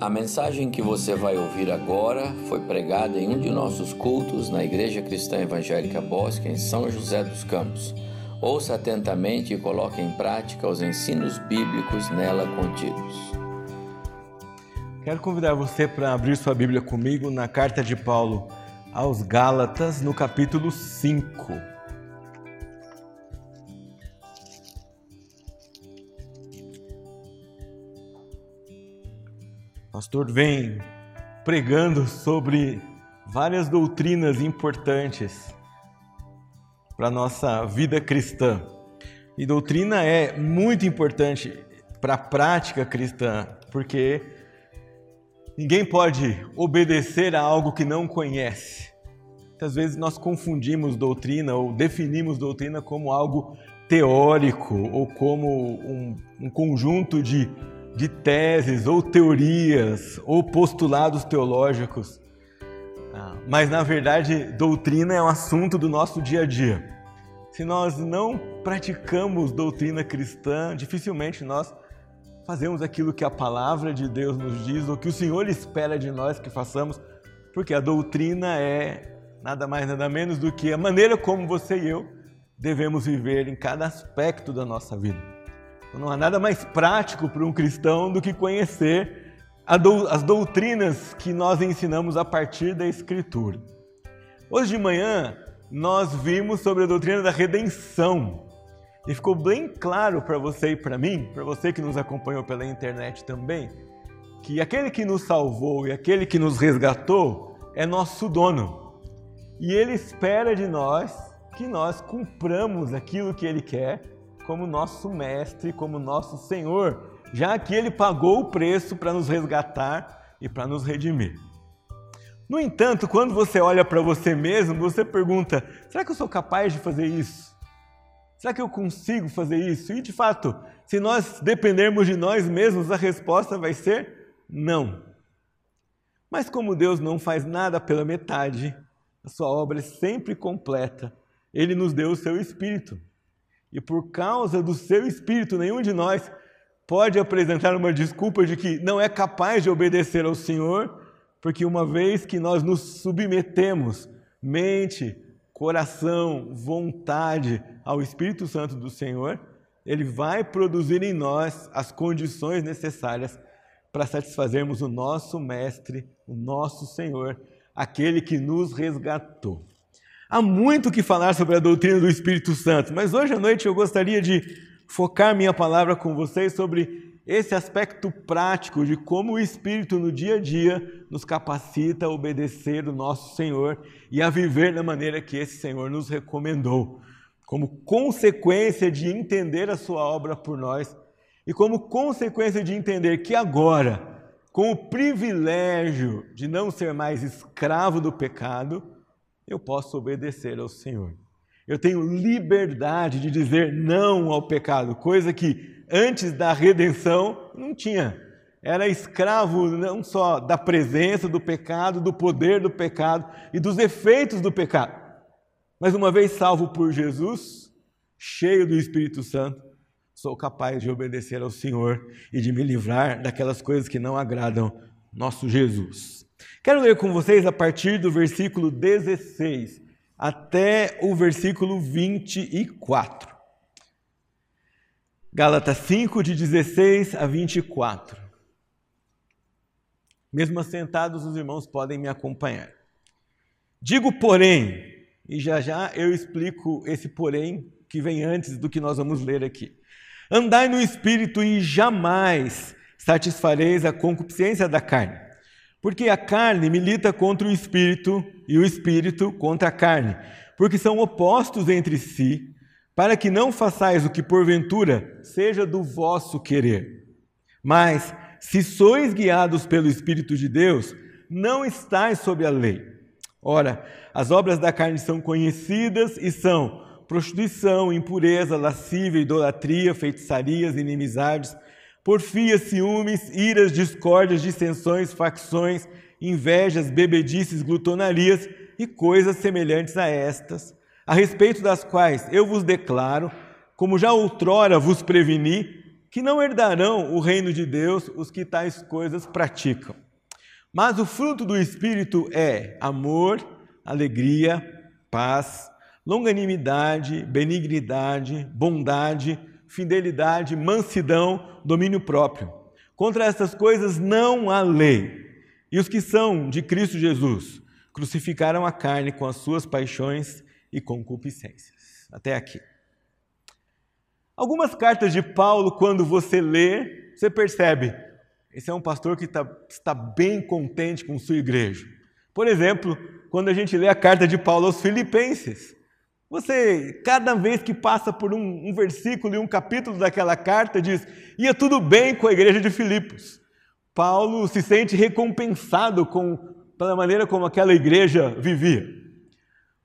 A mensagem que você vai ouvir agora foi pregada em um de nossos cultos na Igreja Cristã Evangélica Bosque, em São José dos Campos. Ouça atentamente e coloque em prática os ensinos bíblicos nela contidos. Quero convidar você para abrir sua Bíblia comigo na carta de Paulo aos Gálatas, no capítulo 5. Pastor vem pregando sobre várias doutrinas importantes para a nossa vida cristã. E doutrina é muito importante para a prática cristã, porque ninguém pode obedecer a algo que não conhece. Muitas vezes nós confundimos doutrina ou definimos doutrina como algo teórico ou como um, um conjunto de de teses ou teorias ou postulados teológicos. Ah, mas na verdade, doutrina é um assunto do nosso dia a dia. Se nós não praticamos doutrina cristã, dificilmente nós fazemos aquilo que a palavra de Deus nos diz ou que o Senhor espera de nós que façamos, porque a doutrina é nada mais nada menos do que a maneira como você e eu devemos viver em cada aspecto da nossa vida. Não há nada mais prático para um cristão do que conhecer as doutrinas que nós ensinamos a partir da Escritura. Hoje de manhã nós vimos sobre a doutrina da redenção e ficou bem claro para você e para mim, para você que nos acompanhou pela internet também, que aquele que nos salvou e aquele que nos resgatou é nosso dono. E ele espera de nós que nós cumpramos aquilo que ele quer como nosso mestre, como nosso Senhor, já que ele pagou o preço para nos resgatar e para nos redimir. No entanto, quando você olha para você mesmo, você pergunta: será que eu sou capaz de fazer isso? Será que eu consigo fazer isso? E de fato, se nós dependermos de nós mesmos, a resposta vai ser não. Mas como Deus não faz nada pela metade, a sua obra é sempre completa. Ele nos deu o seu espírito. E por causa do seu espírito, nenhum de nós pode apresentar uma desculpa de que não é capaz de obedecer ao Senhor, porque uma vez que nós nos submetemos, mente, coração, vontade ao Espírito Santo do Senhor, ele vai produzir em nós as condições necessárias para satisfazermos o nosso Mestre, o nosso Senhor, aquele que nos resgatou. Há muito que falar sobre a doutrina do Espírito Santo, mas hoje à noite eu gostaria de focar minha palavra com vocês sobre esse aspecto prático de como o Espírito no dia a dia nos capacita a obedecer o nosso Senhor e a viver da maneira que esse Senhor nos recomendou, como consequência de entender a sua obra por nós e como consequência de entender que agora, com o privilégio de não ser mais escravo do pecado, eu posso obedecer ao Senhor. Eu tenho liberdade de dizer não ao pecado, coisa que antes da redenção não tinha. Era escravo não só da presença do pecado, do poder do pecado e dos efeitos do pecado. Mas uma vez salvo por Jesus, cheio do Espírito Santo, sou capaz de obedecer ao Senhor e de me livrar daquelas coisas que não agradam nosso Jesus. Quero ler com vocês a partir do versículo 16 até o versículo 24. Gálatas 5, de 16 a 24. Mesmo assentados, os irmãos podem me acompanhar. Digo, porém, e já já eu explico esse porém que vem antes do que nós vamos ler aqui. Andai no espírito e jamais satisfareis a concupiscência da carne porque a carne milita contra o espírito e o espírito contra a carne, porque são opostos entre si, para que não façais o que porventura seja do vosso querer. Mas, se sois guiados pelo Espírito de Deus, não estáis sob a lei. Ora, as obras da carne são conhecidas e são prostituição, impureza, lascívia, idolatria, feitiçarias, inimizades, porfias, ciúmes, iras, discórdias, dissensões, facções, invejas, bebedices, glutonarias e coisas semelhantes a estas, a respeito das quais eu vos declaro, como já outrora vos preveni, que não herdarão o reino de Deus os que tais coisas praticam. Mas o fruto do Espírito é amor, alegria, paz, longanimidade, benignidade, bondade, fidelidade, mansidão, domínio próprio. Contra essas coisas não há lei. E os que são de Cristo Jesus crucificaram a carne com as suas paixões e concupiscências. Até aqui. Algumas cartas de Paulo, quando você lê, você percebe, esse é um pastor que tá, está bem contente com sua igreja. Por exemplo, quando a gente lê a carta de Paulo aos Filipenses, você, cada vez que passa por um, um versículo e um capítulo daquela carta, diz: ia tudo bem com a igreja de Filipos. Paulo se sente recompensado com, pela maneira como aquela igreja vivia.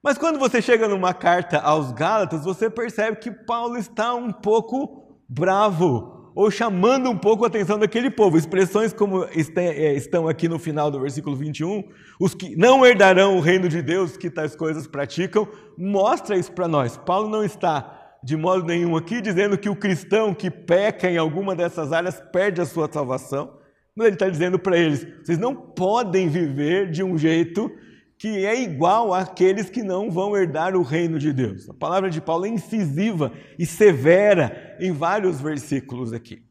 Mas quando você chega numa carta aos Gálatas, você percebe que Paulo está um pouco bravo, ou chamando um pouco a atenção daquele povo. Expressões como é, estão aqui no final do versículo 21, os que não herdarão o reino de Deus, que tais coisas praticam, mostra isso para nós. Paulo não está de modo nenhum aqui dizendo que o cristão que peca em alguma dessas áreas perde a sua salvação. Mas ele está dizendo para eles: vocês não podem viver de um jeito que é igual àqueles que não vão herdar o reino de Deus. A palavra de Paulo é incisiva e severa em vários versículos aqui.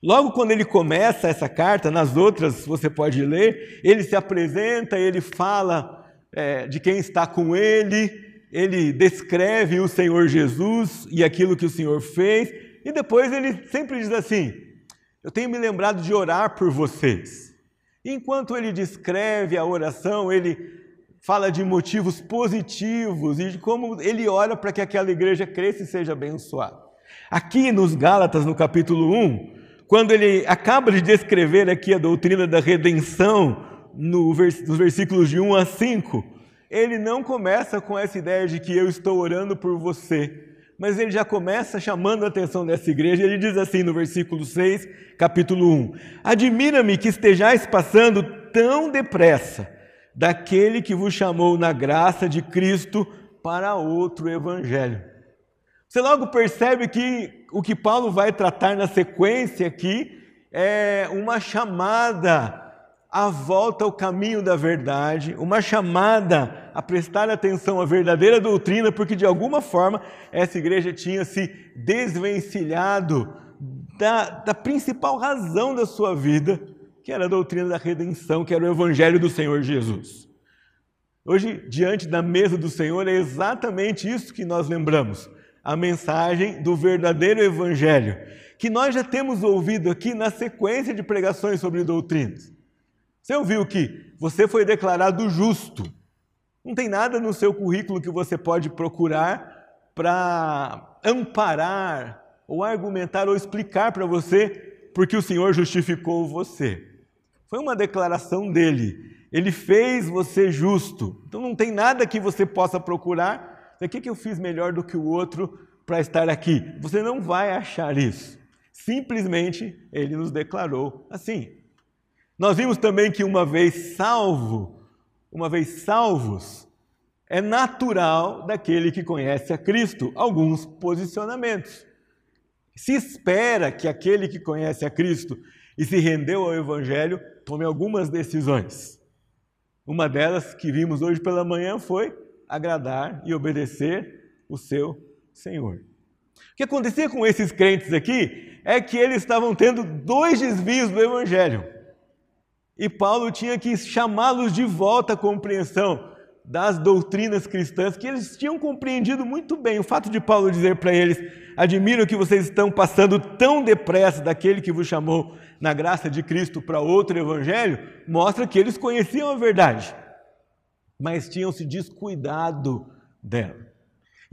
Logo quando ele começa essa carta, nas outras você pode ler, ele se apresenta, ele fala é, de quem está com ele, ele descreve o Senhor Jesus e aquilo que o Senhor fez, e depois ele sempre diz assim: Eu tenho me lembrado de orar por vocês. Enquanto ele descreve a oração, ele fala de motivos positivos e de como ele ora para que aquela igreja cresça e seja abençoada. Aqui nos Gálatas, no capítulo 1, quando ele acaba de descrever aqui a doutrina da redenção, no vers nos versículos de 1 a 5, ele não começa com essa ideia de que eu estou orando por você, mas ele já começa chamando a atenção dessa igreja. Ele diz assim no versículo 6, capítulo 1: Admira-me que estejais passando tão depressa daquele que vos chamou na graça de Cristo para outro evangelho. Você logo percebe que o que Paulo vai tratar na sequência aqui é uma chamada à volta ao caminho da verdade, uma chamada a prestar atenção à verdadeira doutrina, porque de alguma forma essa igreja tinha se desvencilhado da, da principal razão da sua vida, que era a doutrina da redenção, que era o Evangelho do Senhor Jesus. Hoje, diante da mesa do Senhor, é exatamente isso que nós lembramos, a mensagem do verdadeiro Evangelho, que nós já temos ouvido aqui na sequência de pregações sobre doutrinas. Você ouviu que você foi declarado justo. Não tem nada no seu currículo que você pode procurar para amparar ou argumentar ou explicar para você porque o Senhor justificou você. Foi uma declaração dele. Ele fez você justo. Então não tem nada que você possa procurar. O que, que eu fiz melhor do que o outro para estar aqui? Você não vai achar isso. Simplesmente ele nos declarou assim. Nós vimos também que uma vez salvo, uma vez salvos, é natural daquele que conhece a Cristo alguns posicionamentos. Se espera que aquele que conhece a Cristo e se rendeu ao Evangelho tome algumas decisões. Uma delas que vimos hoje pela manhã foi agradar e obedecer o seu Senhor. O que acontecia com esses crentes aqui é que eles estavam tendo dois desvios do Evangelho. E Paulo tinha que chamá-los de volta à compreensão das doutrinas cristãs que eles tinham compreendido muito bem. O fato de Paulo dizer para eles: Admiro que vocês estão passando tão depressa daquele que vos chamou na graça de Cristo para outro evangelho, mostra que eles conheciam a verdade, mas tinham se descuidado dela.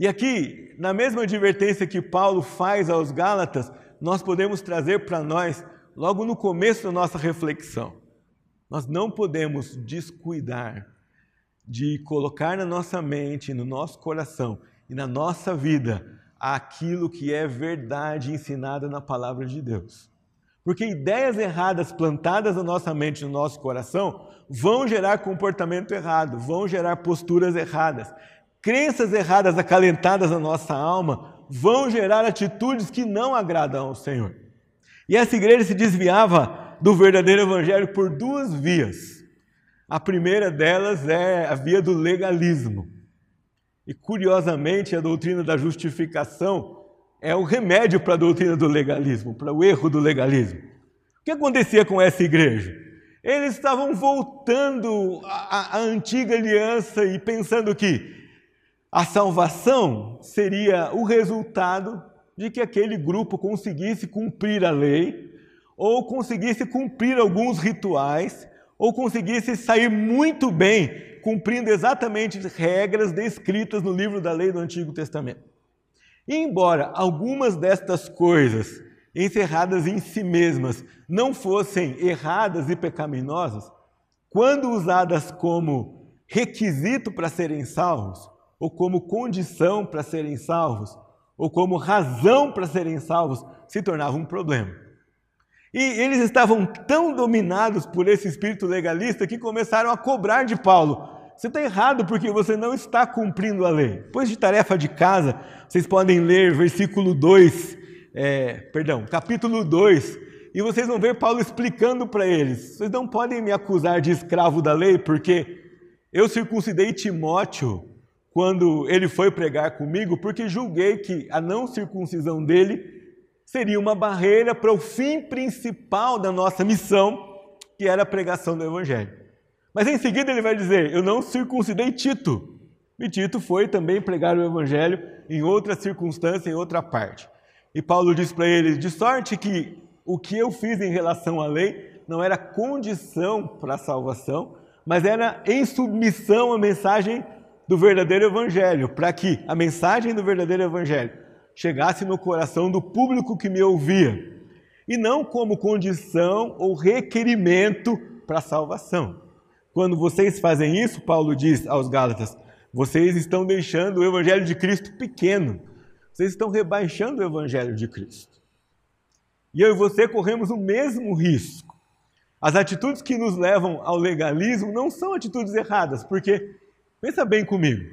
E aqui, na mesma advertência que Paulo faz aos Gálatas, nós podemos trazer para nós, logo no começo da nossa reflexão, nós não podemos descuidar de colocar na nossa mente, no nosso coração e na nossa vida aquilo que é verdade ensinada na palavra de Deus. Porque ideias erradas plantadas na nossa mente, no nosso coração, vão gerar comportamento errado, vão gerar posturas erradas. Crenças erradas acalentadas na nossa alma vão gerar atitudes que não agradam ao Senhor. E essa igreja se desviava do verdadeiro evangelho por duas vias. A primeira delas é a via do legalismo. E curiosamente, a doutrina da justificação é o remédio para a doutrina do legalismo, para o erro do legalismo. O que acontecia com essa igreja? Eles estavam voltando à, antiga aliança e pensando que a salvação seria o resultado de que aquele grupo conseguisse cumprir a lei, ou conseguisse cumprir alguns rituais, ou conseguisse sair muito bem cumprindo exatamente regras descritas no livro da lei do Antigo Testamento. E embora algumas destas coisas encerradas em si mesmas não fossem erradas e pecaminosas, quando usadas como requisito para serem salvos, ou como condição para serem salvos, ou como razão para serem salvos, se tornava um problema. E eles estavam tão dominados por esse espírito legalista que começaram a cobrar de Paulo: você está errado porque você não está cumprindo a lei. Depois de tarefa de casa, vocês podem ler versículo 2, é, perdão, capítulo 2, e vocês vão ver Paulo explicando para eles: vocês não podem me acusar de escravo da lei porque eu circuncidei Timóteo quando ele foi pregar comigo, porque julguei que a não circuncisão dele seria uma barreira para o fim principal da nossa missão, que era a pregação do Evangelho. Mas em seguida ele vai dizer: Eu não circuncidei Tito. E Tito foi também pregar o Evangelho em outra circunstância, em outra parte. E Paulo diz para ele: De sorte que o que eu fiz em relação à lei não era condição para a salvação, mas era em submissão à mensagem do verdadeiro evangelho, para que a mensagem do verdadeiro evangelho chegasse no coração do público que me ouvia, e não como condição ou requerimento para salvação. Quando vocês fazem isso, Paulo diz aos Gálatas, vocês estão deixando o evangelho de Cristo pequeno. Vocês estão rebaixando o evangelho de Cristo. E eu e você corremos o mesmo risco. As atitudes que nos levam ao legalismo não são atitudes erradas, porque Pensa bem comigo.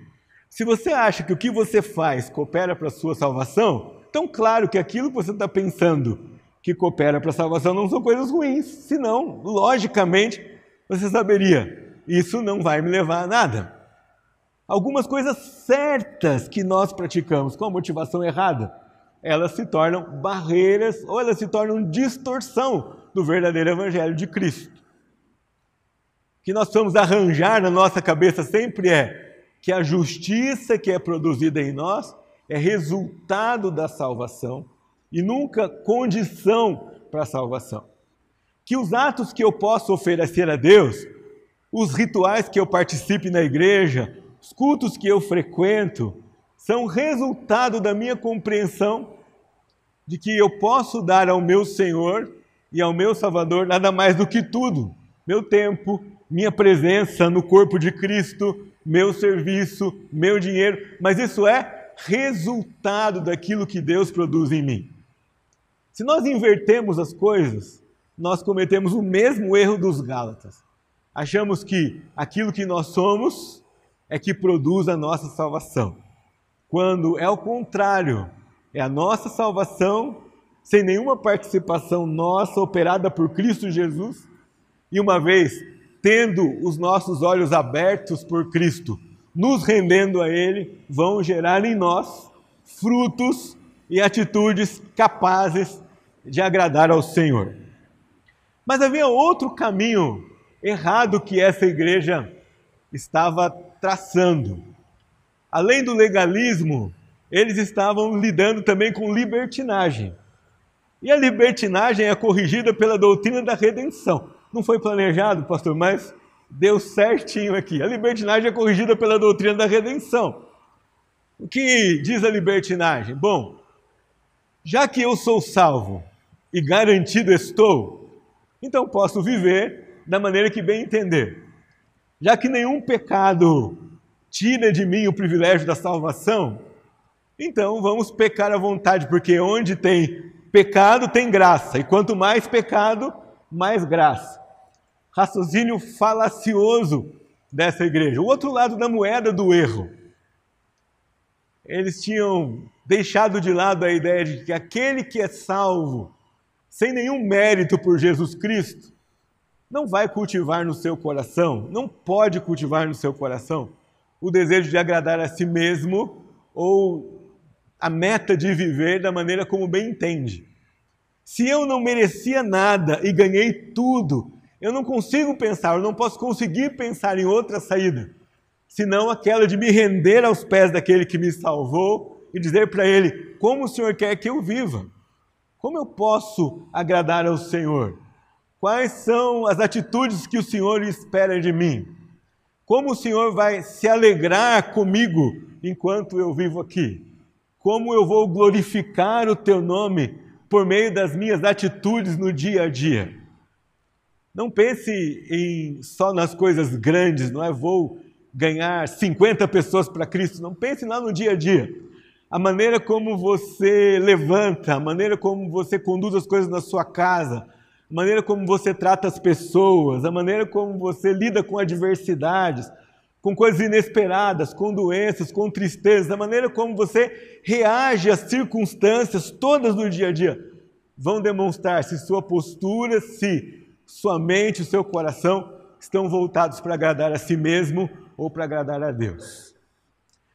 Se você acha que o que você faz coopera para a sua salvação, então claro que aquilo que você está pensando que coopera para a salvação não são coisas ruins. Senão, logicamente, você saberia, isso não vai me levar a nada. Algumas coisas certas que nós praticamos com a motivação errada, elas se tornam barreiras ou elas se tornam distorção do verdadeiro evangelho de Cristo que nós precisamos arranjar na nossa cabeça sempre é que a justiça que é produzida em nós é resultado da salvação e nunca condição para a salvação. Que os atos que eu posso oferecer a Deus, os rituais que eu participe na igreja, os cultos que eu frequento, são resultado da minha compreensão de que eu posso dar ao meu Senhor e ao meu Salvador nada mais do que tudo: meu tempo, minha presença no corpo de Cristo, meu serviço, meu dinheiro, mas isso é resultado daquilo que Deus produz em mim. Se nós invertemos as coisas, nós cometemos o mesmo erro dos Gálatas. Achamos que aquilo que nós somos é que produz a nossa salvação. Quando é o contrário, é a nossa salvação sem nenhuma participação nossa operada por Cristo Jesus. E uma vez tendo os nossos olhos abertos por Cristo, nos rendendo a Ele, vão gerar em nós frutos e atitudes capazes de agradar ao Senhor. Mas havia outro caminho errado que essa igreja estava traçando. Além do legalismo, eles estavam lidando também com libertinagem. E a libertinagem é corrigida pela doutrina da redenção. Não foi planejado, pastor, mas deu certinho aqui. A libertinagem é corrigida pela doutrina da redenção. O que diz a libertinagem? Bom, já que eu sou salvo e garantido estou, então posso viver da maneira que bem entender. Já que nenhum pecado tira de mim o privilégio da salvação, então vamos pecar à vontade, porque onde tem pecado tem graça, e quanto mais pecado, mais graça raciocínio falacioso dessa igreja. O outro lado da moeda do erro. Eles tinham deixado de lado a ideia de que aquele que é salvo sem nenhum mérito por Jesus Cristo, não vai cultivar no seu coração, não pode cultivar no seu coração o desejo de agradar a si mesmo ou a meta de viver da maneira como bem entende. Se eu não merecia nada e ganhei tudo, eu não consigo pensar, eu não posso conseguir pensar em outra saída, senão aquela de me render aos pés daquele que me salvou e dizer para ele: como o Senhor quer que eu viva? Como eu posso agradar ao Senhor? Quais são as atitudes que o Senhor espera de mim? Como o Senhor vai se alegrar comigo enquanto eu vivo aqui? Como eu vou glorificar o teu nome por meio das minhas atitudes no dia a dia? Não pense em só nas coisas grandes, não é? Vou ganhar 50 pessoas para Cristo, não pense lá no dia a dia. A maneira como você levanta, a maneira como você conduz as coisas na sua casa, a maneira como você trata as pessoas, a maneira como você lida com adversidades, com coisas inesperadas, com doenças, com tristezas, a maneira como você reage às circunstâncias todas do dia a dia, vão demonstrar se sua postura, se sua mente, o seu coração estão voltados para agradar a si mesmo ou para agradar a Deus.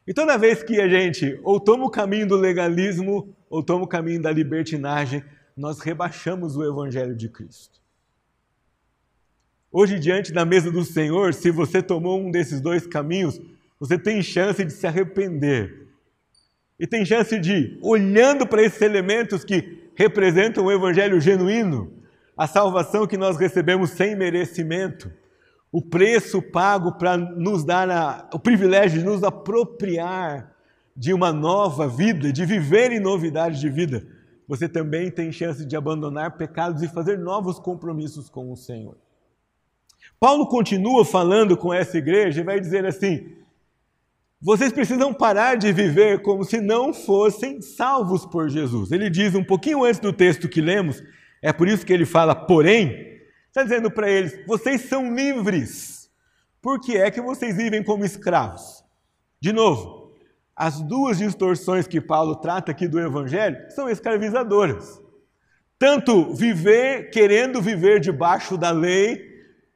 E toda vez que a gente ou toma o caminho do legalismo ou toma o caminho da libertinagem, nós rebaixamos o Evangelho de Cristo. Hoje, diante da mesa do Senhor, se você tomou um desses dois caminhos, você tem chance de se arrepender. E tem chance de, olhando para esses elementos que representam o Evangelho genuíno, a salvação que nós recebemos sem merecimento, o preço pago para nos dar a, o privilégio de nos apropriar de uma nova vida, de viver em novidade de vida, você também tem chance de abandonar pecados e fazer novos compromissos com o Senhor. Paulo continua falando com essa igreja e vai dizer assim: vocês precisam parar de viver como se não fossem salvos por Jesus. Ele diz um pouquinho antes do texto que lemos, é por isso que ele fala, porém, Está dizendo para eles: vocês são livres. Por que é que vocês vivem como escravos? De novo, as duas distorções que Paulo trata aqui do Evangelho são escravizadoras. Tanto viver querendo viver debaixo da lei,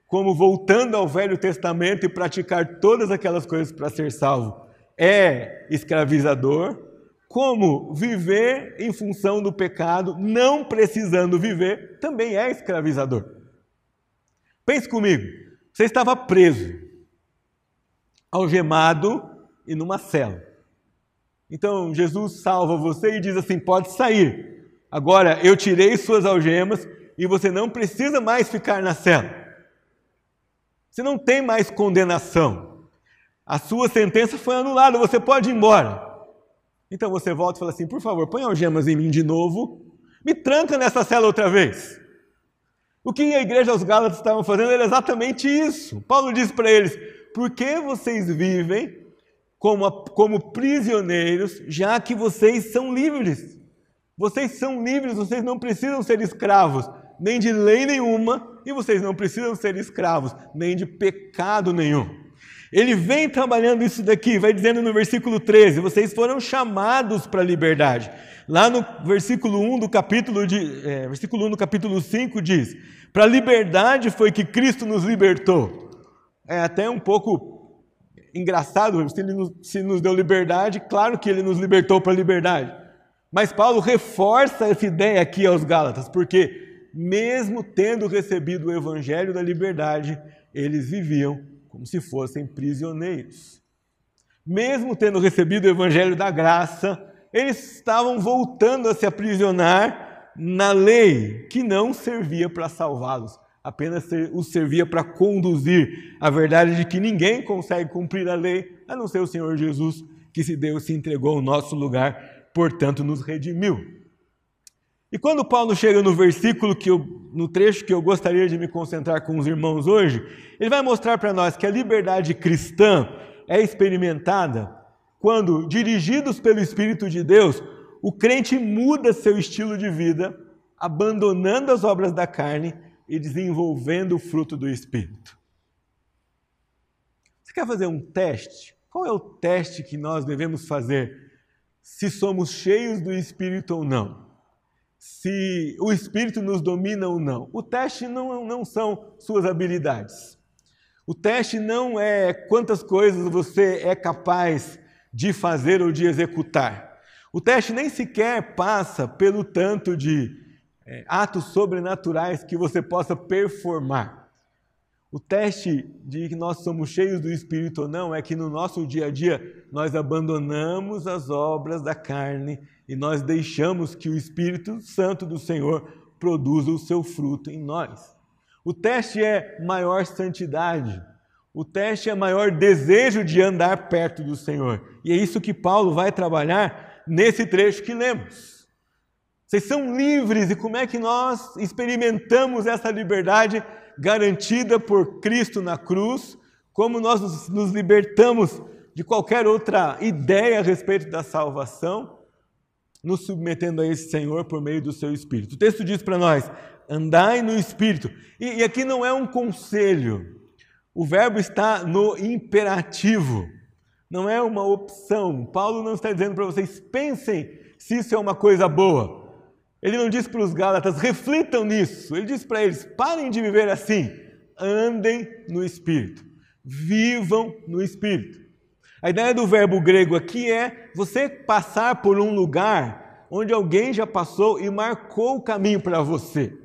como voltando ao Velho Testamento e praticar todas aquelas coisas para ser salvo, é escravizador, como viver em função do pecado, não precisando viver, também é escravizador. Pense comigo, você estava preso, algemado e numa cela. Então Jesus salva você e diz assim: pode sair. Agora eu tirei suas algemas e você não precisa mais ficar na cela. Você não tem mais condenação. A sua sentença foi anulada, você pode ir embora. Então você volta e fala assim: por favor, põe algemas em mim de novo, me tranca nessa cela outra vez. O que a igreja aos Gálatas estavam fazendo era exatamente isso. Paulo diz para eles: por que vocês vivem como, como prisioneiros, já que vocês são livres? Vocês são livres, vocês não precisam ser escravos, nem de lei nenhuma, e vocês não precisam ser escravos, nem de pecado nenhum. Ele vem trabalhando isso daqui, vai dizendo no versículo 13: vocês foram chamados para a liberdade. Lá no versículo 1 do capítulo, de, é, versículo 1 do capítulo 5 diz: Para a liberdade foi que Cristo nos libertou. É até um pouco engraçado, se ele nos, se nos deu liberdade, claro que ele nos libertou para a liberdade. Mas Paulo reforça essa ideia aqui aos Gálatas, porque mesmo tendo recebido o evangelho da liberdade, eles viviam como se fossem prisioneiros. Mesmo tendo recebido o evangelho da graça, eles estavam voltando a se aprisionar na lei que não servia para salvá-los, apenas os servia para conduzir a verdade de que ninguém consegue cumprir a lei, a não ser o Senhor Jesus, que se deu, se entregou ao nosso lugar, portanto nos redimiu. E quando Paulo chega no versículo que eu, no trecho que eu gostaria de me concentrar com os irmãos hoje, ele vai mostrar para nós que a liberdade cristã é experimentada quando, dirigidos pelo Espírito de Deus, o crente muda seu estilo de vida, abandonando as obras da carne e desenvolvendo o fruto do Espírito. Você quer fazer um teste? Qual é o teste que nós devemos fazer se somos cheios do Espírito ou não? Se o Espírito nos domina ou não. O teste não, não são suas habilidades. O teste não é quantas coisas você é capaz de fazer ou de executar. O teste nem sequer passa pelo tanto de é, atos sobrenaturais que você possa performar. O teste de que nós somos cheios do Espírito ou não é que no nosso dia a dia nós abandonamos as obras da carne e nós deixamos que o Espírito Santo do Senhor produza o seu fruto em nós. O teste é maior santidade. O teste é maior desejo de andar perto do Senhor. E é isso que Paulo vai trabalhar nesse trecho que lemos. Vocês são livres e como é que nós experimentamos essa liberdade garantida por Cristo na cruz, como nós nos libertamos de qualquer outra ideia a respeito da salvação, nos submetendo a esse Senhor por meio do seu Espírito. O texto diz para nós: andai no Espírito. E, e aqui não é um conselho, o verbo está no imperativo, não é uma opção. Paulo não está dizendo para vocês pensem se isso é uma coisa boa. Ele não diz para os Gálatas, reflitam nisso. Ele diz para eles, parem de viver assim. Andem no Espírito. Vivam no Espírito. A ideia do verbo grego aqui é você passar por um lugar onde alguém já passou e marcou o caminho para você.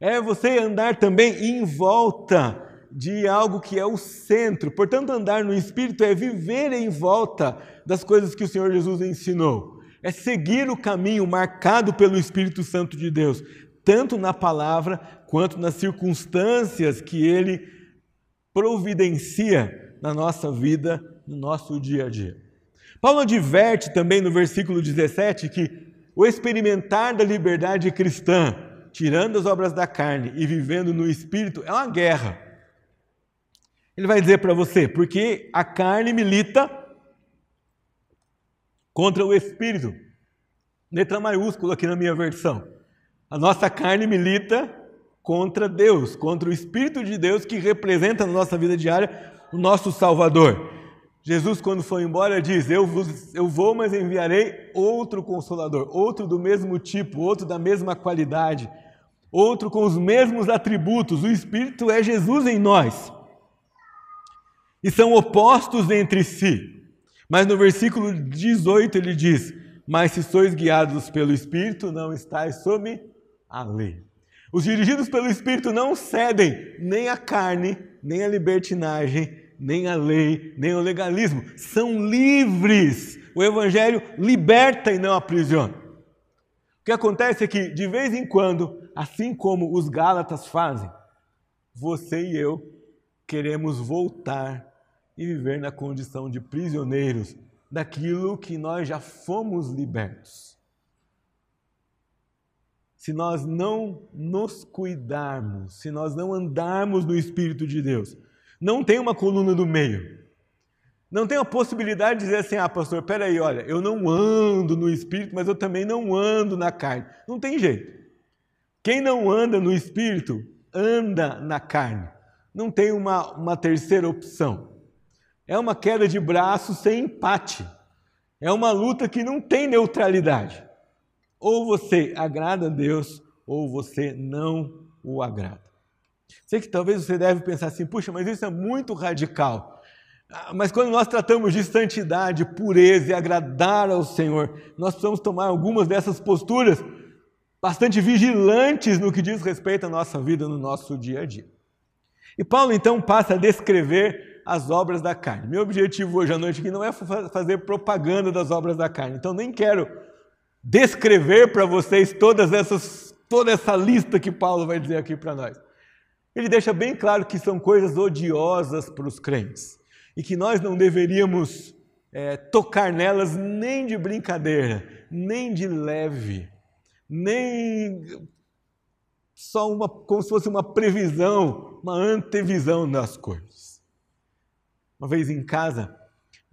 É você andar também em volta de algo que é o centro. Portanto, andar no Espírito é viver em volta das coisas que o Senhor Jesus ensinou é seguir o caminho marcado pelo Espírito Santo de Deus, tanto na palavra quanto nas circunstâncias que ele providencia na nossa vida, no nosso dia a dia. Paulo adverte também no versículo 17 que o experimentar da liberdade cristã, tirando as obras da carne e vivendo no espírito, é uma guerra. Ele vai dizer para você, porque a carne milita contra o espírito. Letra maiúscula aqui na minha versão. A nossa carne milita contra Deus, contra o Espírito de Deus que representa na nossa vida diária o nosso Salvador. Jesus, quando foi embora, diz: eu, vos, eu vou, mas enviarei outro consolador, outro do mesmo tipo, outro da mesma qualidade, outro com os mesmos atributos. O Espírito é Jesus em nós. E são opostos entre si. Mas no versículo 18 ele diz: Mas se sois guiados pelo Espírito, não estáis sob a lei. Os dirigidos pelo Espírito não cedem nem à carne, nem à libertinagem, nem à lei, nem ao legalismo. São livres. O Evangelho liberta e não aprisiona. O que acontece é que, de vez em quando, assim como os Gálatas fazem, você e eu queremos voltar e viver na condição de prisioneiros daquilo que nós já fomos libertos. Se nós não nos cuidarmos, se nós não andarmos no Espírito de Deus, não tem uma coluna do meio. Não tem a possibilidade de dizer assim, ah, pastor, peraí, olha, eu não ando no Espírito, mas eu também não ando na carne. Não tem jeito. Quem não anda no Espírito, anda na carne. Não tem uma, uma terceira opção. É uma queda de braço sem empate. É uma luta que não tem neutralidade. Ou você agrada a Deus, ou você não o agrada. Sei que talvez você deve pensar assim, puxa, mas isso é muito radical. Ah, mas quando nós tratamos de santidade, pureza e agradar ao Senhor, nós precisamos tomar algumas dessas posturas bastante vigilantes no que diz respeito à nossa vida, no nosso dia a dia. E Paulo então passa a descrever as obras da carne. Meu objetivo hoje à noite aqui não é fazer propaganda das obras da carne. Então nem quero descrever para vocês todas essas toda essa lista que Paulo vai dizer aqui para nós. Ele deixa bem claro que são coisas odiosas para os crentes e que nós não deveríamos é, tocar nelas nem de brincadeira, nem de leve, nem só uma, como se fosse uma previsão, uma antevisão das coisas. Uma vez em casa,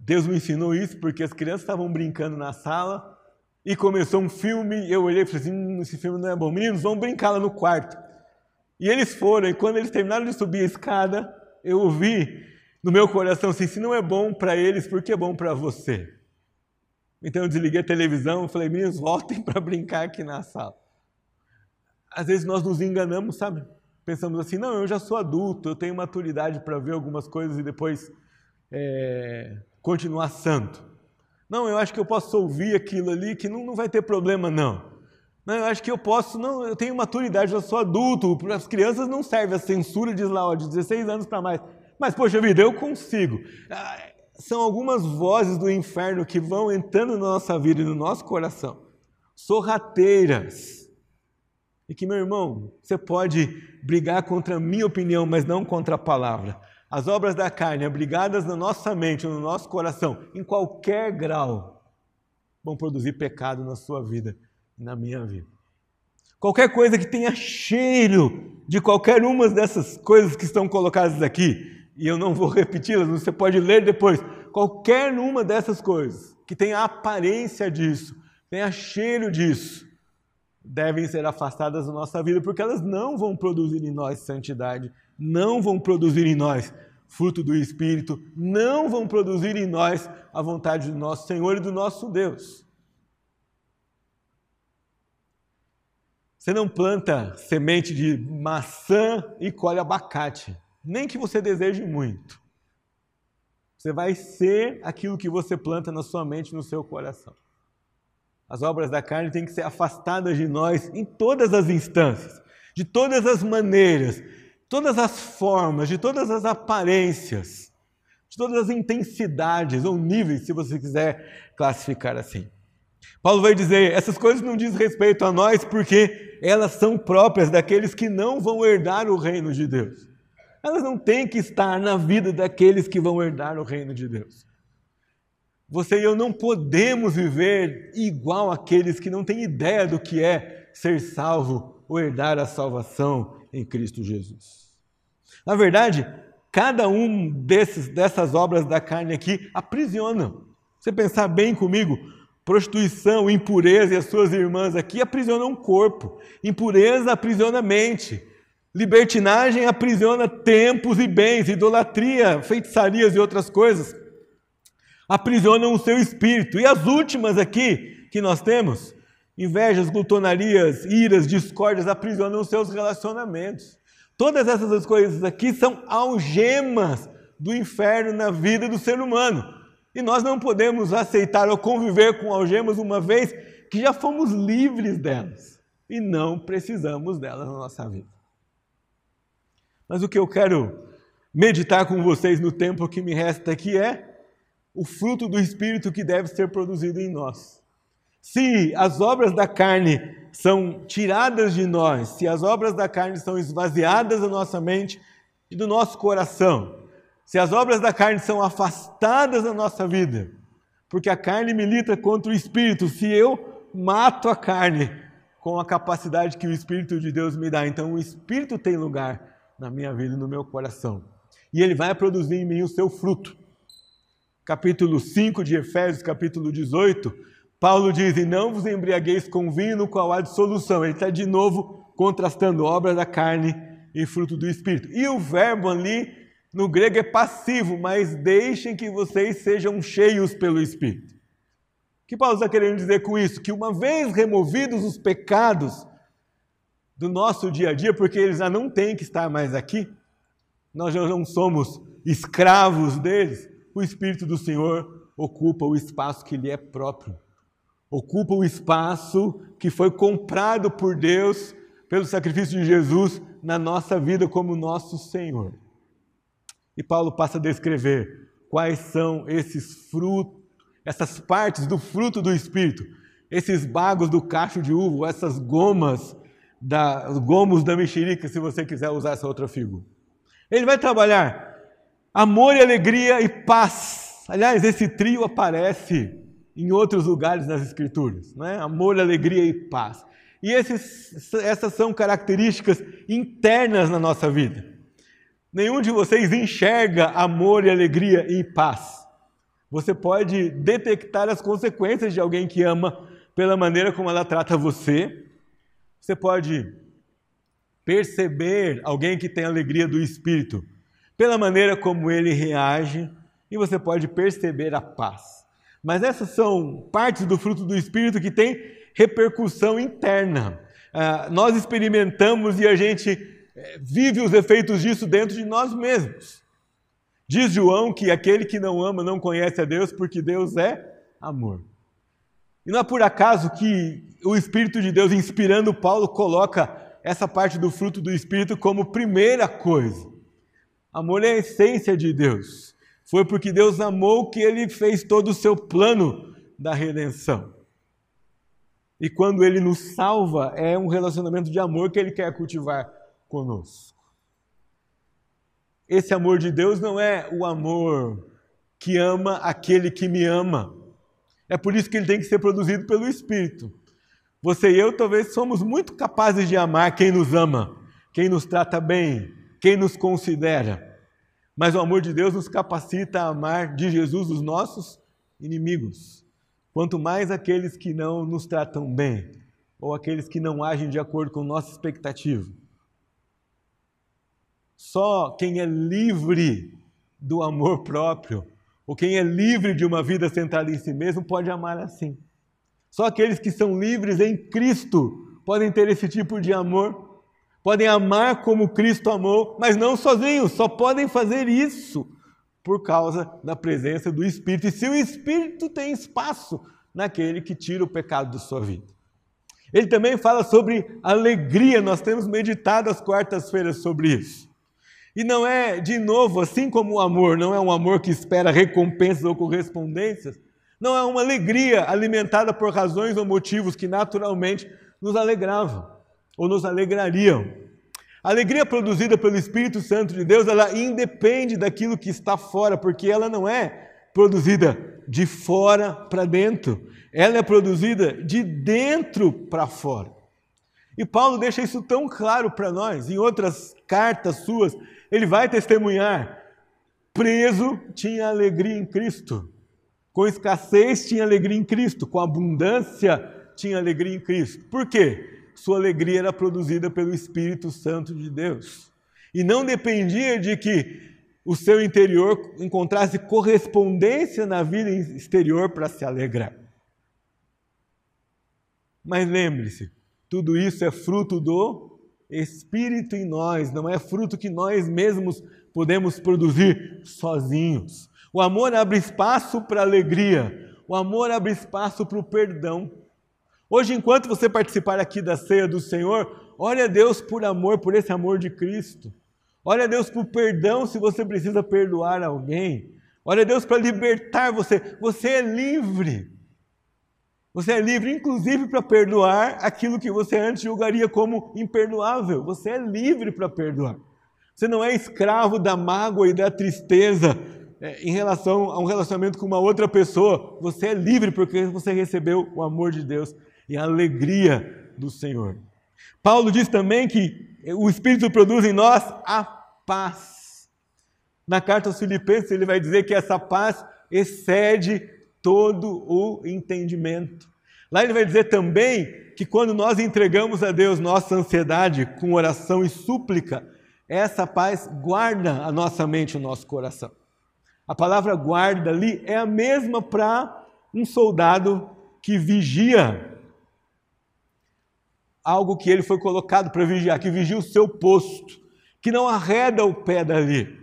Deus me ensinou isso porque as crianças estavam brincando na sala e começou um filme. Eu olhei e falei assim: hum, esse filme não é bom. Meninos, vão brincar lá no quarto. E eles foram, e quando eles terminaram de subir a escada, eu ouvi no meu coração assim: se não é bom para eles, por que é bom para você? Então eu desliguei a televisão e falei: meninos, voltem para brincar aqui na sala. às vezes nós nos enganamos, sabe? Pensamos assim, não, eu já sou adulto, eu tenho maturidade para ver algumas coisas e depois é, continuar santo. Não, eu acho que eu posso ouvir aquilo ali que não, não vai ter problema, não. Não, eu acho que eu posso, não, eu tenho maturidade, eu sou adulto. Para as crianças não serve a censura, diz lá, ó, de 16 anos para mais. Mas, poxa vida, eu consigo. Ah, são algumas vozes do inferno que vão entrando na nossa vida e no nosso coração, sorrateiras. E que, meu irmão, você pode brigar contra a minha opinião, mas não contra a palavra. As obras da carne, abrigadas na nossa mente, no nosso coração, em qualquer grau, vão produzir pecado na sua vida na minha vida. Qualquer coisa que tenha cheiro de qualquer uma dessas coisas que estão colocadas aqui, e eu não vou repeti-las, você pode ler depois. Qualquer uma dessas coisas que tenha aparência disso, tenha cheiro disso, devem ser afastadas da nossa vida, porque elas não vão produzir em nós santidade, não vão produzir em nós fruto do Espírito, não vão produzir em nós a vontade do nosso Senhor e do nosso Deus. Você não planta semente de maçã e colhe abacate nem que você deseje muito. Você vai ser aquilo que você planta na sua mente, no seu coração. As obras da carne têm que ser afastadas de nós em todas as instâncias, de todas as maneiras, todas as formas, de todas as aparências, de todas as intensidades ou níveis, se você quiser classificar assim. Paulo vai dizer: essas coisas não dizem respeito a nós porque elas são próprias daqueles que não vão herdar o reino de Deus elas não têm que estar na vida daqueles que vão herdar o reino de Deus. Você e eu não podemos viver igual aqueles que não têm ideia do que é ser salvo ou herdar a salvação em Cristo Jesus. Na verdade, cada um desses, dessas obras da carne aqui aprisionam. Você pensar bem comigo, prostituição, impureza e as suas irmãs aqui aprisionam o corpo, impureza aprisiona a mente, Libertinagem aprisiona tempos e bens, idolatria, feitiçarias e outras coisas aprisionam o seu espírito. E as últimas aqui que nós temos, invejas, glutonarias, iras, discórdias, aprisionam os seus relacionamentos. Todas essas coisas aqui são algemas do inferno na vida do ser humano. E nós não podemos aceitar ou conviver com algemas uma vez que já fomos livres delas e não precisamos delas na nossa vida. Mas o que eu quero meditar com vocês no tempo que me resta aqui é o fruto do Espírito que deve ser produzido em nós. Se as obras da carne são tiradas de nós, se as obras da carne são esvaziadas da nossa mente e do nosso coração, se as obras da carne são afastadas da nossa vida, porque a carne milita contra o espírito, se eu mato a carne com a capacidade que o Espírito de Deus me dá, então o espírito tem lugar na minha vida no meu coração. E ele vai produzir em mim o seu fruto. Capítulo 5 de Efésios, capítulo 18, Paulo diz: E não vos embriagueis com vinho qual há dissolução. Ele está de novo contrastando obra da carne e fruto do Espírito. E o verbo ali no grego é passivo, mas deixem que vocês sejam cheios pelo Espírito. O que Paulo está querendo dizer com isso? Que uma vez removidos os pecados, do nosso dia a dia, porque eles já não têm que estar mais aqui, nós já não somos escravos deles, o Espírito do Senhor ocupa o espaço que lhe é próprio, ocupa o espaço que foi comprado por Deus pelo sacrifício de Jesus na nossa vida como nosso Senhor. E Paulo passa a descrever quais são esses frutos, essas partes do fruto do Espírito, esses bagos do cacho de uva, essas gomas da gomos da mexerica, se você quiser usar essa outra figura. Ele vai trabalhar amor e alegria e paz. Aliás, esse trio aparece em outros lugares nas Escrituras, não é? Amor, alegria e paz. E esses, essas são características internas na nossa vida. Nenhum de vocês enxerga amor e alegria e paz. Você pode detectar as consequências de alguém que ama pela maneira como ela trata você, você pode perceber alguém que tem alegria do espírito pela maneira como ele reage e você pode perceber a paz. Mas essas são partes do fruto do espírito que tem repercussão interna. ah, nós experimentamos e a gente vive os efeitos disso dentro de nós mesmos. Diz João que aquele que não ama não conhece a Deus, porque Deus é amor. E não é por acaso que o Espírito de Deus, inspirando Paulo, coloca essa parte do fruto do Espírito como primeira coisa. Amor é a essência de Deus. Foi porque Deus amou que ele fez todo o seu plano da redenção. E quando ele nos salva, é um relacionamento de amor que ele quer cultivar conosco. Esse amor de Deus não é o amor que ama aquele que me ama. É por isso que ele tem que ser produzido pelo Espírito. Você e eu talvez somos muito capazes de amar quem nos ama, quem nos trata bem, quem nos considera. Mas o amor de Deus nos capacita a amar de Jesus os nossos inimigos. Quanto mais aqueles que não nos tratam bem, ou aqueles que não agem de acordo com nossa expectativa. Só quem é livre do amor próprio, ou quem é livre de uma vida centrada em si mesmo, pode amar assim. Só aqueles que são livres em Cristo podem ter esse tipo de amor, podem amar como Cristo amou, mas não sozinhos, só podem fazer isso por causa da presença do Espírito. E se o Espírito tem espaço naquele que tira o pecado da sua vida. Ele também fala sobre alegria, nós temos meditado às quartas-feiras sobre isso. E não é, de novo, assim como o amor, não é um amor que espera recompensas ou correspondências, não é uma alegria alimentada por razões ou motivos que naturalmente nos alegravam ou nos alegrariam. A alegria produzida pelo Espírito Santo de Deus, ela independe daquilo que está fora, porque ela não é produzida de fora para dentro, ela é produzida de dentro para fora. E Paulo deixa isso tão claro para nós, em outras cartas suas, ele vai testemunhar: preso tinha alegria em Cristo. Com escassez tinha alegria em Cristo, com abundância tinha alegria em Cristo. Por quê? Sua alegria era produzida pelo Espírito Santo de Deus. E não dependia de que o seu interior encontrasse correspondência na vida exterior para se alegrar. Mas lembre-se, tudo isso é fruto do Espírito em nós, não é fruto que nós mesmos podemos produzir sozinhos. O amor abre espaço para alegria. O amor abre espaço para o perdão. Hoje, enquanto você participar aqui da ceia do Senhor, ore a Deus por amor, por esse amor de Cristo. Ore a Deus por perdão se você precisa perdoar alguém. Ore a Deus para libertar você. Você é livre. Você é livre, inclusive, para perdoar aquilo que você antes julgaria como imperdoável. Você é livre para perdoar. Você não é escravo da mágoa e da tristeza é, em relação a um relacionamento com uma outra pessoa, você é livre porque você recebeu o amor de Deus e a alegria do Senhor. Paulo diz também que o Espírito produz em nós a paz. Na carta aos Filipenses, ele vai dizer que essa paz excede todo o entendimento. Lá ele vai dizer também que quando nós entregamos a Deus nossa ansiedade com oração e súplica, essa paz guarda a nossa mente e o nosso coração. A palavra guarda ali é a mesma para um soldado que vigia algo que ele foi colocado para vigiar, que vigia o seu posto, que não arreda o pé dali.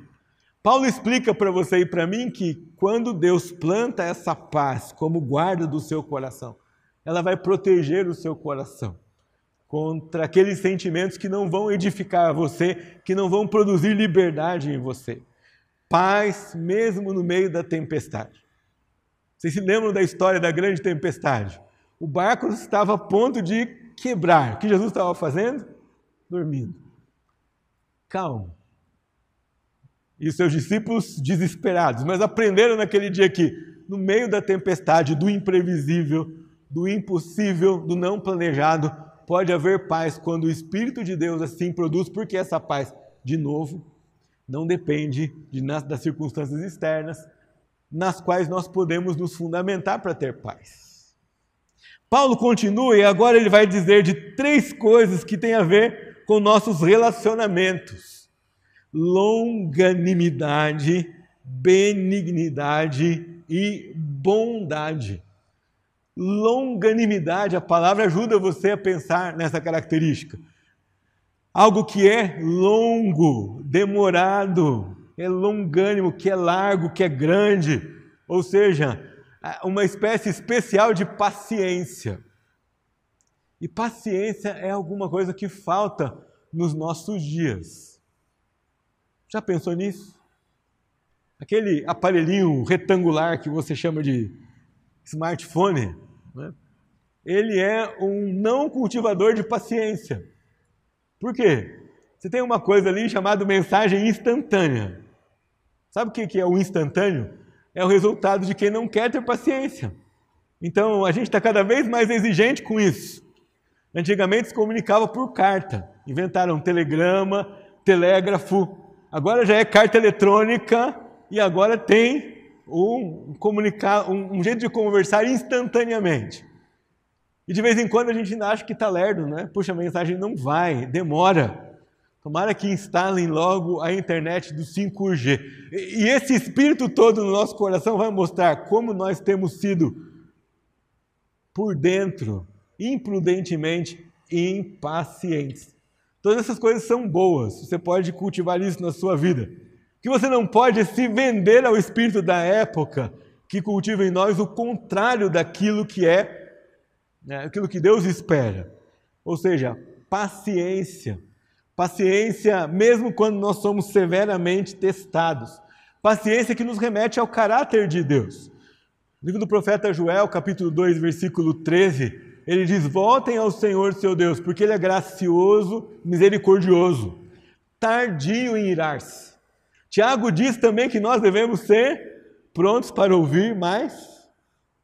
Paulo explica para você e para mim que quando Deus planta essa paz como guarda do seu coração, ela vai proteger o seu coração contra aqueles sentimentos que não vão edificar você, que não vão produzir liberdade em você paz mesmo no meio da tempestade. Vocês se lembram da história da grande tempestade? O barco estava a ponto de quebrar. O que Jesus estava fazendo? Dormindo. Calmo. E seus discípulos desesperados, mas aprenderam naquele dia que, no meio da tempestade, do imprevisível, do impossível, do não planejado, pode haver paz quando o Espírito de Deus assim produz, porque essa paz, de novo, não depende de, das circunstâncias externas, nas quais nós podemos nos fundamentar para ter paz. Paulo continua e agora ele vai dizer de três coisas que têm a ver com nossos relacionamentos: longanimidade, benignidade e bondade. longanimidade. A palavra ajuda você a pensar nessa característica. Algo que é longo, demorado, é longânimo, que é largo, que é grande. Ou seja, uma espécie especial de paciência. E paciência é alguma coisa que falta nos nossos dias. Já pensou nisso? Aquele aparelhinho retangular que você chama de smartphone, né? ele é um não cultivador de paciência. Por quê? Você tem uma coisa ali chamada mensagem instantânea. Sabe o que é o instantâneo? É o resultado de quem não quer ter paciência. Então a gente está cada vez mais exigente com isso. Antigamente se comunicava por carta. Inventaram telegrama, telégrafo. Agora já é carta eletrônica e agora tem um, comunicar, um, um jeito de conversar instantaneamente. E de vez em quando a gente ainda acha que está lerdo, né? Puxa, a mensagem não vai, demora. Tomara que instalem logo a internet do 5G. E esse espírito todo no nosso coração vai mostrar como nós temos sido, por dentro, imprudentemente impacientes. Todas essas coisas são boas, você pode cultivar isso na sua vida que você não pode se vender ao espírito da época que cultiva em nós o contrário daquilo que é, né, aquilo que Deus espera. Ou seja, paciência. Paciência, mesmo quando nós somos severamente testados. Paciência que nos remete ao caráter de Deus. No livro do profeta Joel, capítulo 2, versículo 13, ele diz: Voltem ao Senhor seu Deus, porque Ele é gracioso, misericordioso, tardio em irar-se Tiago diz também que nós devemos ser prontos para ouvir, mas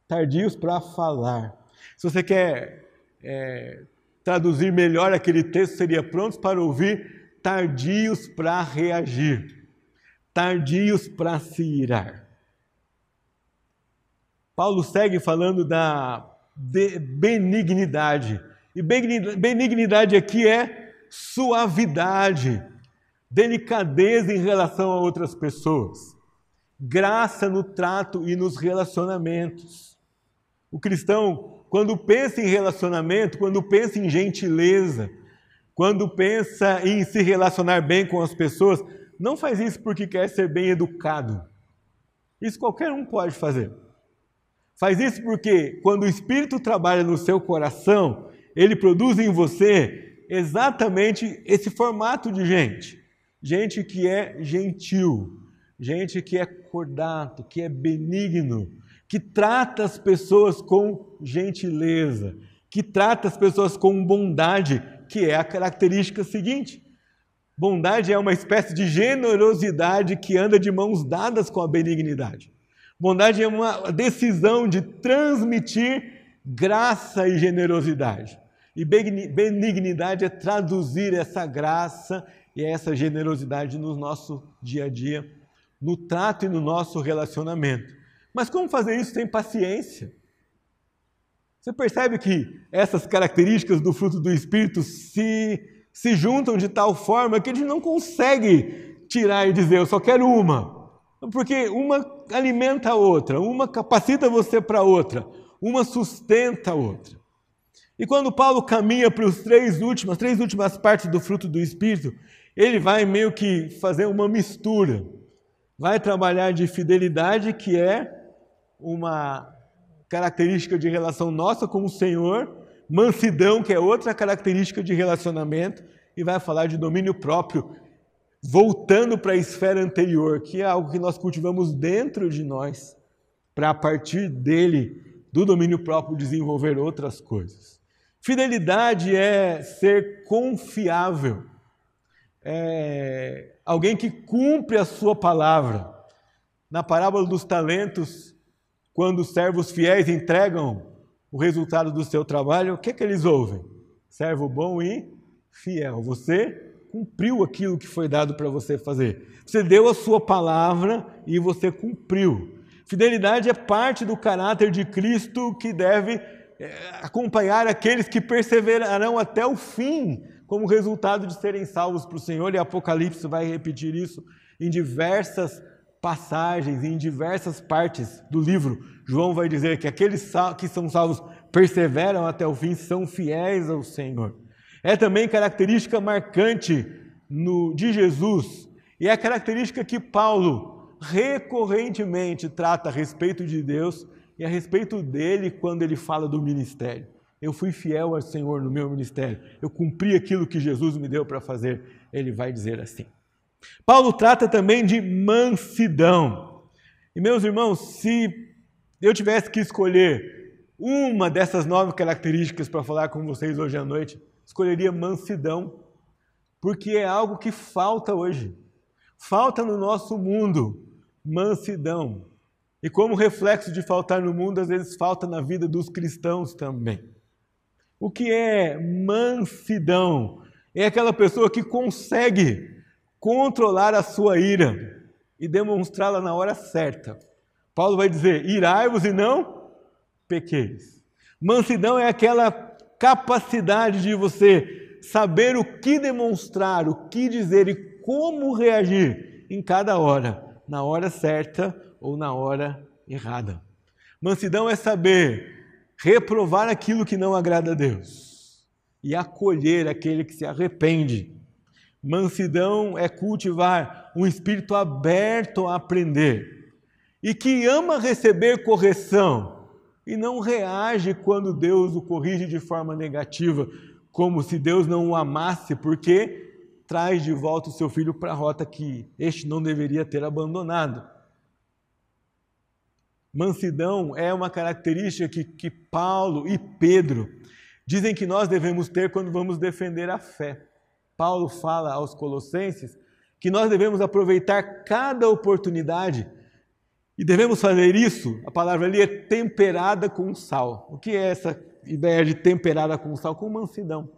tardios para falar. Se você quer é, traduzir melhor aquele texto, seria prontos para ouvir, tardios para reagir, tardios para se irar. Paulo segue falando da benignidade. E benignidade aqui é suavidade, delicadeza em relação a outras pessoas, graça no trato e nos relacionamentos. O cristão, quando pensa em relacionamento, quando pensa em gentileza, quando pensa em se relacionar bem com as pessoas, não faz isso porque quer ser bem educado. Isso qualquer um pode fazer. Faz isso porque quando o Espírito trabalha no seu coração, ele produz em você exatamente esse formato de gente gente que é gentil, gente que é cordato, que é benigno, que trata as pessoas com gentileza, que trata as pessoas com bondade, que é a característica seguinte. Bondade é uma espécie de generosidade que anda de mãos dadas com a benignidade. Bondade é uma decisão de transmitir graça e generosidade. E benignidade é traduzir essa graça e essa generosidade no nosso dia a dia, no trato e no nosso relacionamento. Mas como fazer isso sem paciência? Você percebe que essas características do fruto do Espírito se, se juntam de tal forma que a gente não consegue tirar e dizer, eu só quero uma. Porque uma alimenta a outra, uma capacita você para outra, uma sustenta a outra. E quando Paulo caminha para os três últimas, três últimas partes do fruto do Espírito, ele vai meio que fazer uma mistura. Vai trabalhar de fidelidade, que é uma característica de relação nossa com o Senhor, mansidão, que é outra característica de relacionamento, e vai falar de domínio próprio, voltando para a esfera anterior, que é algo que nós cultivamos dentro de nós, para a partir dele, do domínio próprio, desenvolver outras coisas. Fidelidade é ser confiável é, alguém que cumpre a sua palavra. Na parábola dos talentos, quando os servos fiéis entregam o resultado do seu trabalho, o que, é que eles ouvem? Servo bom e fiel. Você cumpriu aquilo que foi dado para você fazer. Você deu a sua palavra e você cumpriu. Fidelidade é parte do caráter de Cristo que deve é, acompanhar aqueles que perseverarão até o fim como resultado de serem salvos para o Senhor, e Apocalipse vai repetir isso em diversas passagens, em diversas partes do livro, João vai dizer que aqueles que são salvos perseveram até o fim, são fiéis ao Senhor. É também característica marcante no, de Jesus, e é a característica que Paulo recorrentemente trata a respeito de Deus e a respeito dele quando ele fala do ministério. Eu fui fiel ao Senhor no meu ministério, eu cumpri aquilo que Jesus me deu para fazer. Ele vai dizer assim. Paulo trata também de mansidão. E meus irmãos, se eu tivesse que escolher uma dessas nove características para falar com vocês hoje à noite, escolheria mansidão, porque é algo que falta hoje. Falta no nosso mundo mansidão. E como reflexo de faltar no mundo, às vezes falta na vida dos cristãos também. O que é mansidão? É aquela pessoa que consegue controlar a sua ira e demonstrá-la na hora certa. Paulo vai dizer: irai-vos e não pequeis. Mansidão é aquela capacidade de você saber o que demonstrar, o que dizer e como reagir em cada hora, na hora certa ou na hora errada. Mansidão é saber reprovar aquilo que não agrada a Deus e acolher aquele que se arrepende Mansidão é cultivar um espírito aberto a aprender e que ama receber correção e não reage quando Deus o corrige de forma negativa, como se Deus não o amasse, porque traz de volta o seu filho para a rota que este não deveria ter abandonado. Mansidão é uma característica que, que Paulo e Pedro dizem que nós devemos ter quando vamos defender a fé. Paulo fala aos Colossenses que nós devemos aproveitar cada oportunidade e devemos fazer isso. A palavra ali é temperada com sal. O que é essa ideia de temperada com sal? Com mansidão.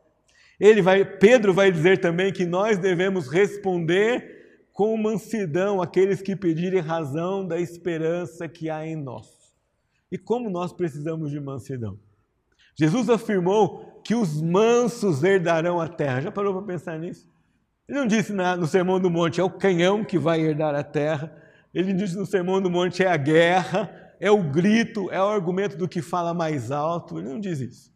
Ele vai, Pedro vai dizer também que nós devemos responder com mansidão aqueles que pedirem razão da esperança que há em nós. E como nós precisamos de mansidão? Jesus afirmou que os mansos herdarão a terra. Já parou para pensar nisso? Ele não disse no Sermão do Monte é o canhão que vai herdar a terra. Ele disse no Sermão do Monte é a guerra, é o grito, é o argumento do que fala mais alto. Ele não diz isso.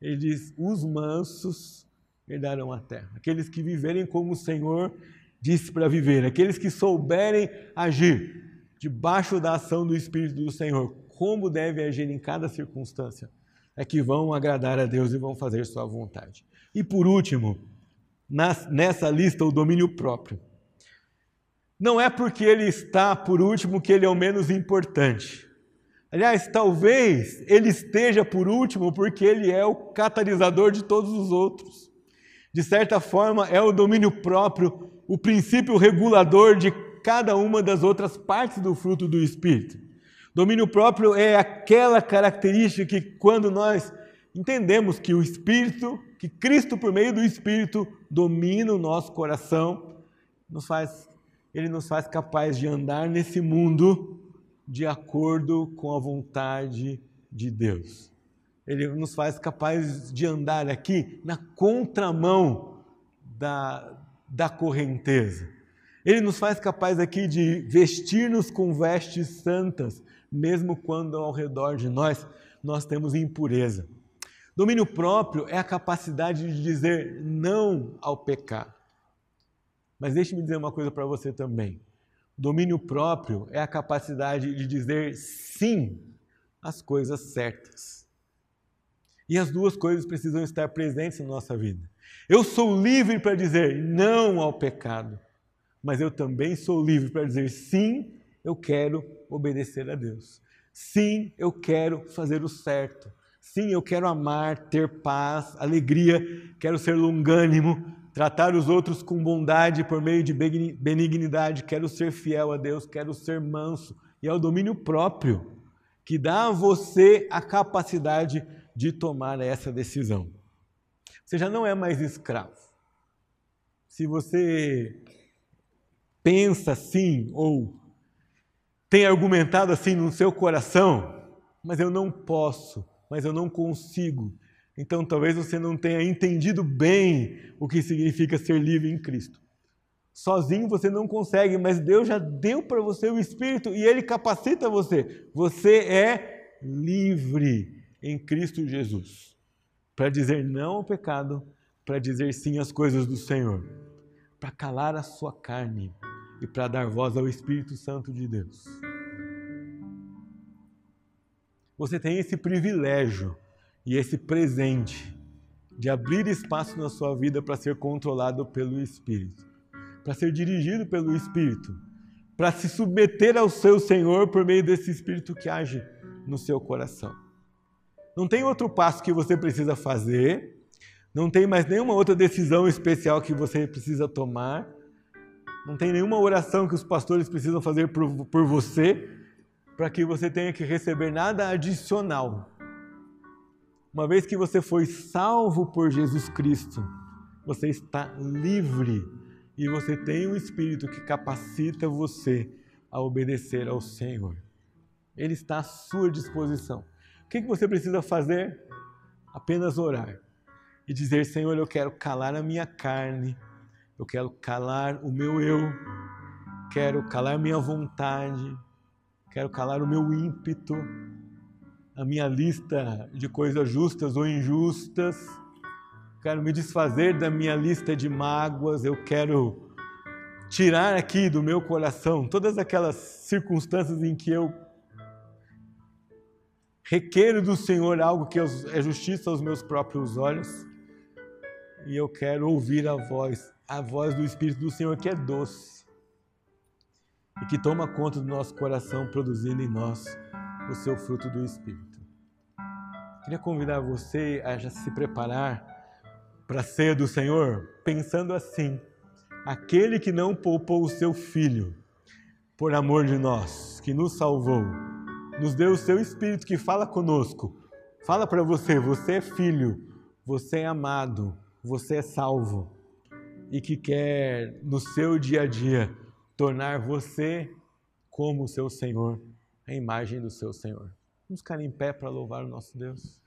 Ele diz: os mansos herdarão a terra. Aqueles que viverem como o Senhor disse para viver, aqueles que souberem agir debaixo da ação do Espírito do Senhor, como deve agir em cada circunstância é que vão agradar a Deus e vão fazer sua vontade. E por último, nessa lista, o domínio próprio. Não é porque ele está por último que ele é o menos importante. Aliás, talvez ele esteja por último porque ele é o catalisador de todos os outros. De certa forma, é o domínio próprio, o princípio regulador de cada uma das outras partes do fruto do Espírito. Domínio próprio é aquela característica que, quando nós entendemos que o Espírito, que Cristo, por meio do Espírito, domina o nosso coração, nos faz, ele nos faz capaz de andar nesse mundo de acordo com a vontade de Deus. Ele nos faz capaz de andar aqui na contramão da, da correnteza. Ele nos faz capaz aqui de vestir-nos com vestes santas, mesmo quando ao redor de nós nós temos impureza. Domínio próprio é a capacidade de dizer não ao pecado. Mas deixe-me dizer uma coisa para você também. Domínio próprio é a capacidade de dizer sim às coisas certas. E as duas coisas precisam estar presentes na nossa vida. Eu sou livre para dizer não ao pecado, mas eu também sou livre para dizer sim eu quero obedecer a Deus. Sim, eu quero fazer o certo. Sim, eu quero amar, ter paz, alegria, quero ser longânimo, tratar os outros com bondade por meio de benignidade, quero ser fiel a Deus, quero ser manso. E é o domínio próprio que dá a você a capacidade de tomar essa decisão. Você já não é mais escravo. Se você pensa assim ou tem argumentado assim no seu coração, mas eu não posso, mas eu não consigo. Então talvez você não tenha entendido bem o que significa ser livre em Cristo. Sozinho você não consegue, mas Deus já deu para você o Espírito e Ele capacita você. Você é livre em Cristo Jesus para dizer não ao pecado, para dizer sim às coisas do Senhor, para calar a sua carne e para dar voz ao Espírito Santo de Deus. Você tem esse privilégio e esse presente de abrir espaço na sua vida para ser controlado pelo Espírito para ser dirigido pelo Espírito, para se submeter ao seu Senhor por meio desse Espírito que age no seu coração. Não tem outro passo que você precisa fazer, não tem mais nenhuma outra decisão especial que você precisa tomar, não tem nenhuma oração que os pastores precisam fazer por, por você, para que você tenha que receber nada adicional. Uma vez que você foi salvo por Jesus Cristo, você está livre e você tem um Espírito que capacita você a obedecer ao Senhor. Ele está à sua disposição. O que você precisa fazer? Apenas orar e dizer: Senhor, eu quero calar a minha carne, eu quero calar o meu eu, quero calar minha vontade, quero calar o meu ímpeto, a minha lista de coisas justas ou injustas. Quero me desfazer da minha lista de mágoas, eu quero tirar aqui do meu coração todas aquelas circunstâncias em que eu requeiro do Senhor algo que é justiça aos meus próprios olhos, e eu quero ouvir a voz, a voz do Espírito do Senhor que é doce e que toma conta do nosso coração, produzindo em nós o seu fruto do Espírito. Queria convidar você a já se preparar para ser do Senhor, pensando assim: aquele que não poupou o seu filho por amor de nós, que nos salvou, nos deu o seu espírito que fala conosco, fala para você: você é filho, você é amado, você é salvo e que quer no seu dia a dia tornar você como seu Senhor, a imagem do seu Senhor. Vamos ficar em pé para louvar o nosso Deus.